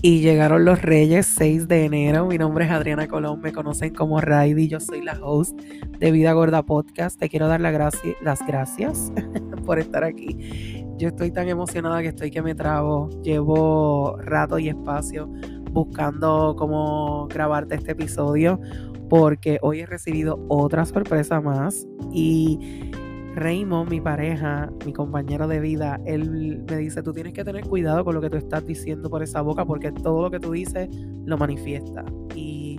Y llegaron los Reyes 6 de enero. Mi nombre es Adriana Colón, me conocen como Raidy. Yo soy la host de Vida Gorda Podcast. Te quiero dar las gracias por estar aquí. Yo estoy tan emocionada que estoy que me trabo. Llevo rato y espacio buscando cómo grabarte este episodio porque hoy he recibido otra sorpresa más y Raymond, mi pareja, mi compañero de vida, él me dice, tú tienes que tener cuidado con lo que tú estás diciendo por esa boca porque todo lo que tú dices lo manifiesta. Y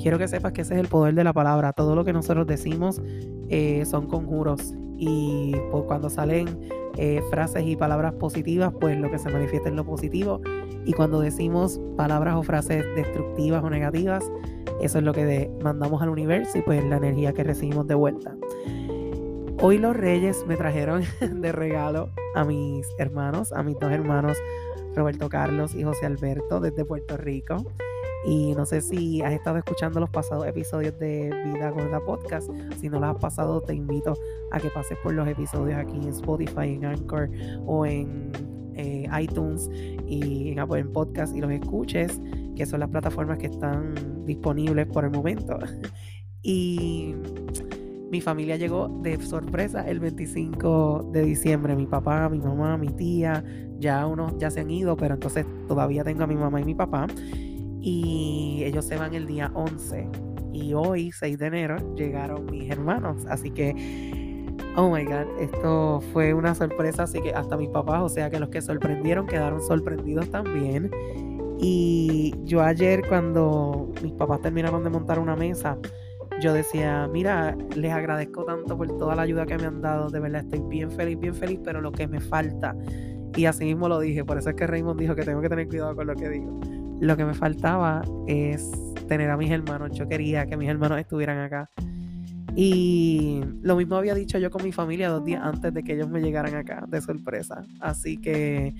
quiero que sepas que ese es el poder de la palabra. Todo lo que nosotros decimos eh, son conjuros. Y pues, cuando salen eh, frases y palabras positivas, pues lo que se manifiesta es lo positivo. Y cuando decimos palabras o frases destructivas o negativas, eso es lo que mandamos al universo y pues la energía que recibimos de vuelta. Hoy los reyes me trajeron de regalo a mis hermanos, a mis dos hermanos, Roberto Carlos y José Alberto desde Puerto Rico. Y no sé si has estado escuchando los pasados episodios de Vida Gorda Podcast. Si no los has pasado, te invito a que pases por los episodios aquí en Spotify, en Anchor o en eh, iTunes y en Apple Podcast y los escuches, que son las plataformas que están disponibles por el momento. y mi familia llegó de sorpresa el 25 de diciembre. Mi papá, mi mamá, mi tía, ya unos ya se han ido, pero entonces todavía tengo a mi mamá y mi papá. Y ellos se van el día 11. Y hoy, 6 de enero, llegaron mis hermanos. Así que, oh my God, esto fue una sorpresa. Así que hasta mis papás, o sea que los que sorprendieron quedaron sorprendidos también. Y yo ayer cuando mis papás terminaron de montar una mesa, yo decía, mira, les agradezco tanto por toda la ayuda que me han dado, de verdad estoy bien feliz, bien feliz, pero lo que me falta, y así mismo lo dije, por eso es que Raymond dijo que tengo que tener cuidado con lo que digo, lo que me faltaba es tener a mis hermanos, yo quería que mis hermanos estuvieran acá. Y lo mismo había dicho yo con mi familia dos días antes de que ellos me llegaran acá de sorpresa. Así que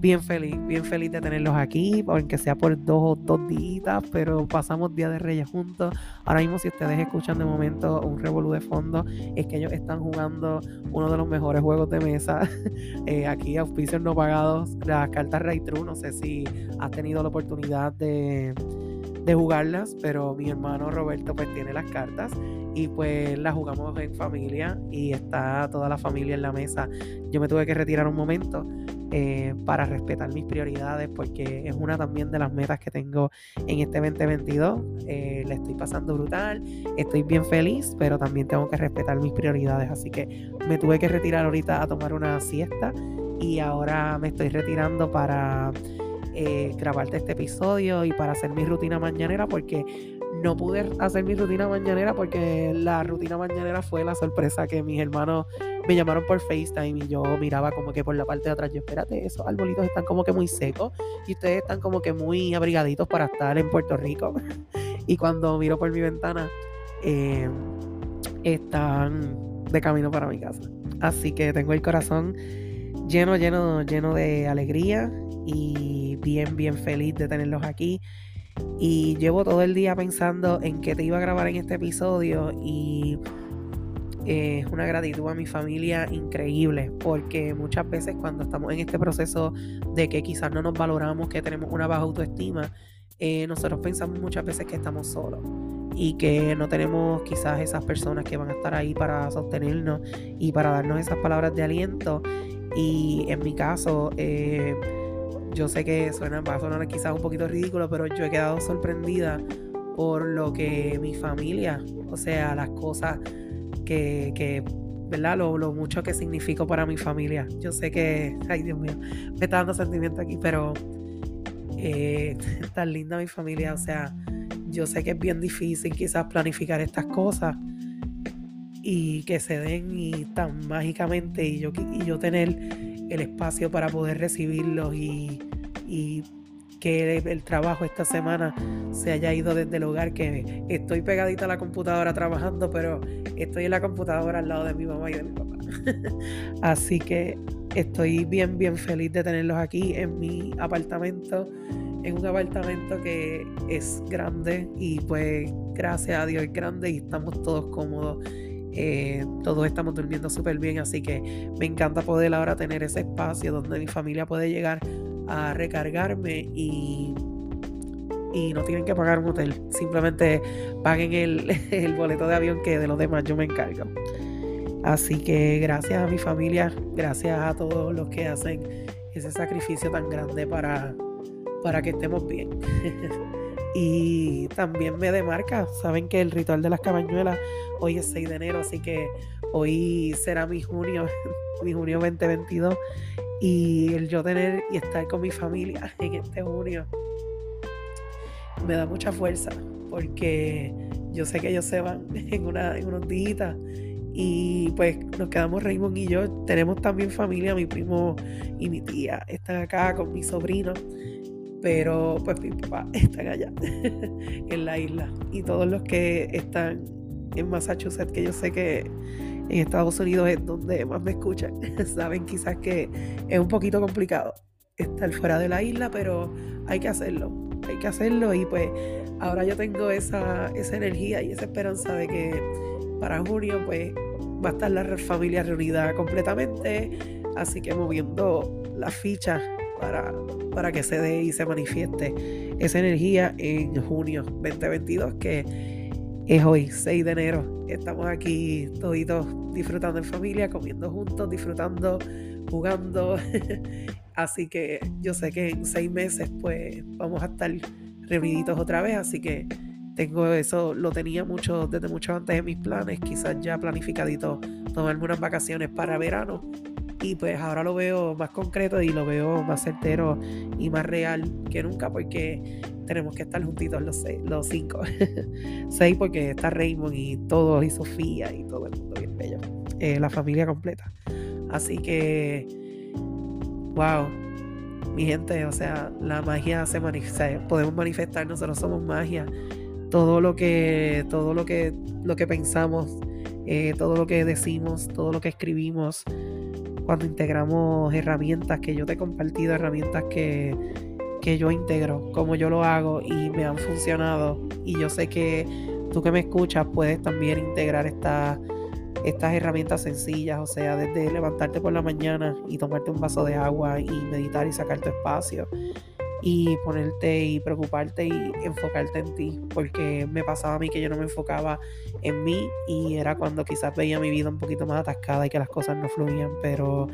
bien feliz, bien feliz de tenerlos aquí, aunque sea por dos o dos días, pero pasamos Día de Reyes juntos. Ahora mismo, si ustedes escuchan de momento un revolú de fondo, es que ellos están jugando uno de los mejores juegos de mesa. eh, aquí, auspicios no pagados, las cartas Ray True. No sé si has tenido la oportunidad de, de jugarlas, pero mi hermano Roberto pues tiene las cartas y pues las jugamos en familia y está toda la familia en la mesa. Yo me tuve que retirar un momento eh, para respetar mis prioridades, porque es una también de las metas que tengo en este 2022. Eh, le estoy pasando brutal, estoy bien feliz, pero también tengo que respetar mis prioridades, así que me tuve que retirar ahorita a tomar una siesta y ahora me estoy retirando para eh, grabarte este episodio y para hacer mi rutina mañanera porque no pude hacer mi rutina mañanera porque la rutina mañanera fue la sorpresa que mis hermanos me llamaron por FaceTime y yo miraba como que por la parte de atrás, yo espérate, esos arbolitos están como que muy secos y ustedes están como que muy abrigaditos para estar en Puerto Rico. y cuando miro por mi ventana, em, están de camino para mi casa. Así que tengo el corazón lleno, lleno, lleno de alegría y bien, bien feliz de tenerlos aquí. Y llevo todo el día pensando en qué te iba a grabar en este episodio y es una gratitud a mi familia increíble porque muchas veces cuando estamos en este proceso de que quizás no nos valoramos, que tenemos una baja autoestima, eh, nosotros pensamos muchas veces que estamos solos y que no tenemos quizás esas personas que van a estar ahí para sostenernos y para darnos esas palabras de aliento. Y en mi caso, eh, yo sé que suena, va a sonar quizás un poquito ridículo, pero yo he quedado sorprendida por lo que mi familia, o sea, las cosas que, que ¿verdad? Lo, mucho que significo para mi familia. Yo sé que, ay Dios mío, me está dando sentimiento aquí, pero eh, tan linda mi familia, o sea, yo sé que es bien difícil quizás planificar estas cosas y que se den y tan mágicamente y yo, y yo tener el espacio para poder recibirlos y, que el, trabajo esta semana se haya ido desde el hogar, que estoy pegadita a la computadora trabajando, pero estoy en la computadora al lado de mi mamá y de mi papá. Así que estoy bien, bien feliz de tenerlos aquí en mi apartamento, en un apartamento que es grande y pues gracias a Dios es grande y estamos todos cómodos Eh, todos estamos durmiendo súper bien, así que me encanta poder ahora tener ese espacio donde mi familia puede llegar a recargarme y, y no tienen que pagar un hotel. Simplemente paguen el, el boleto de avión que de los demás yo me encargo. Así que gracias a mi familia, gracias a todos los que hacen ese sacrificio tan grande para, para que estemos bien. y también me demarca, saben que el ritual de las cabañuelas hoy es 6 de enero, así que hoy será mi junio, mi junio 2022 y el yo tener y estar con mi familia en este junio me da mucha fuerza porque yo sé que ellos se van en, una, en unos días y pues nos quedamos Raymond y yo. Tenemos también familia, mi primo y mi tía están acá con mi sobrino. Pero pues mi papá están allá en la isla. Y todos los que están en Massachusetts, que yo sé que en Estados Unidos es donde más me escuchan, saben quizás que es un poquito complicado estar fuera de la isla, pero hay que hacerlo. Hay que hacerlo y pues ahora yo tengo esa, esa energía y esa esperanza de que para junio pues va a estar la familia reunida completamente, así que moviendo las fichas para, para que se dé y se manifieste esa energía en junio 2022, que es hoy, 6 de enero. Estamos aquí toditos disfrutando en familia, comiendo juntos, disfrutando, jugando. así que yo sé que en seis meses pues vamos a estar reuniditos otra vez, así que tengo eso, lo tenía mucho desde mucho antes de mis planes, quizás ya planificadito tomarme unas vacaciones para verano. Y pues ahora lo veo más concreto y lo veo más certero y más real que nunca porque tenemos que estar juntitos los, cinco. seis porque está Raymond y todos y Sofía y todo el mundo bien bello. Eh, la familia completa. Así que, wow, mi gente, o sea, la magia se manifiesta, podemos manifestar, nosotros somos magia todo lo que, todo lo que, lo que pensamos, eh, todo lo que decimos, todo lo que escribimos, cuando integramos herramientas que yo te he compartido, herramientas que, que yo integro, como yo lo hago y me han funcionado. Y yo sé que tú que me escuchas puedes también integrar estas estas herramientas sencillas, o sea, desde levantarte por la mañana y tomarte un vaso de agua y meditar y sacar tu espacio y ponerte y preocuparte y enfocarte en ti, porque me pasaba a mí que yo no me enfocaba en mí y era cuando quizás veía mi vida un poquito más atascada y que las cosas no fluían, pero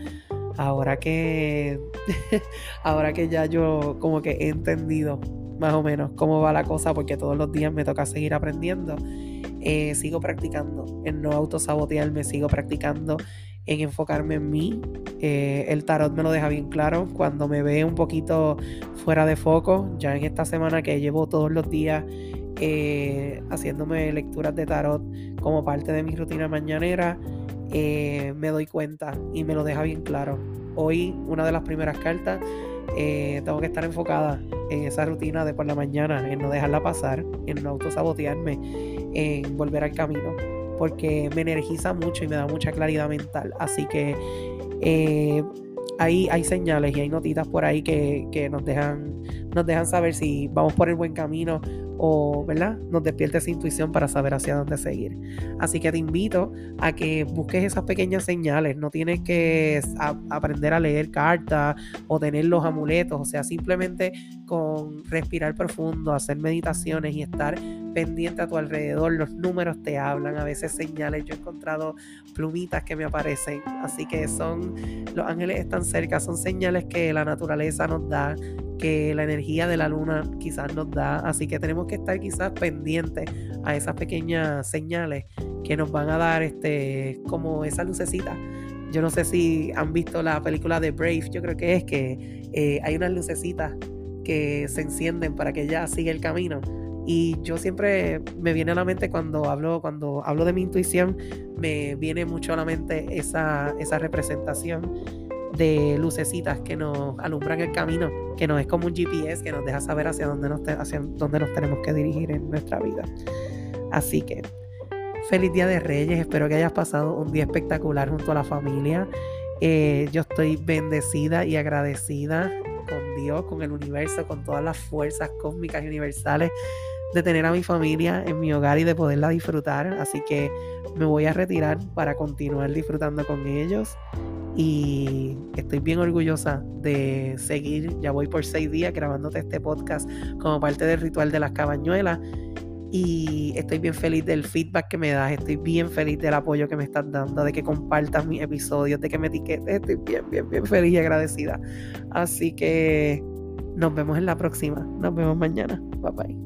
ahora que ahora que ya yo como que he entendido más o menos cómo va la cosa, porque todos los días me toca seguir aprendiendo, eh, sigo practicando en no autosabotearme, sigo practicando en enfocarme en mí. Eh, el tarot me lo deja bien claro. Cuando me ve un poquito fuera de foco, ya en esta semana que llevo todos los días eh, haciéndome lecturas de tarot como parte de mi rutina mañanera, eh, me doy cuenta y me lo deja bien claro. Hoy, una de las primeras cartas, tengo que estar enfocada en esa rutina de por la mañana, en no dejarla pasar, en no autosabotearme, en volver al camino porque me energiza mucho y me da mucha claridad mental. Así que eh, hay, hay señales y hay notitas por ahí que, que, nos, dejan, nos dejan saber si vamos por el buen camino o, ¿verdad? Nos despierta esa intuición para saber hacia dónde seguir. Así que te invito a que busques esas pequeñas señales. No tienes que aprender a leer cartas o tener los amuletos. O sea, simplemente con respirar profundo, hacer meditaciones y estar pendiente a tu alrededor. Los números te hablan, a veces señales. Yo he encontrado plumitas que me aparecen. Así que son, los ángeles están cerca, son señales que la naturaleza nos da que la energía de la luna quizás nos da. Así que tenemos que estar quizás pendientes a esas pequeñas señales que nos van a dar este como esa lucecita. Yo no sé si han visto la película de Brave, yo creo que es que eh, hay unas lucecitas que se encienden para que ya siga el camino. Y yo siempre me viene a la mente cuando hablo, cuando hablo de mi intuición, me viene mucho a la mente esa, esa representación de lucecitas que nos alumbran el camino, que no es como un GPS que nos deja saber hacia dónde nos, hacia dónde nos tenemos que dirigir en nuestra vida. Así que, feliz Día de Reyes, espero que hayas pasado un día espectacular junto a la familia. Eh, yo estoy bendecida y agradecida con Dios, con el universo, con todas las fuerzas cósmicas y universales de tener a mi familia en mi hogar y de poderla disfrutar. Así que me voy a retirar para continuar disfrutando con ellos. Y estoy bien orgullosa de seguir, ya voy por seis días grabándote este podcast como parte del ritual de las cabañuelas y estoy bien feliz del feedback que me das, estoy bien feliz del apoyo que me estás dando, de que compartas mis episodios, de que me etiquetes, estoy bien, bien, bien feliz y agradecida. Así que nos vemos en la próxima, nos vemos mañana, bye bye.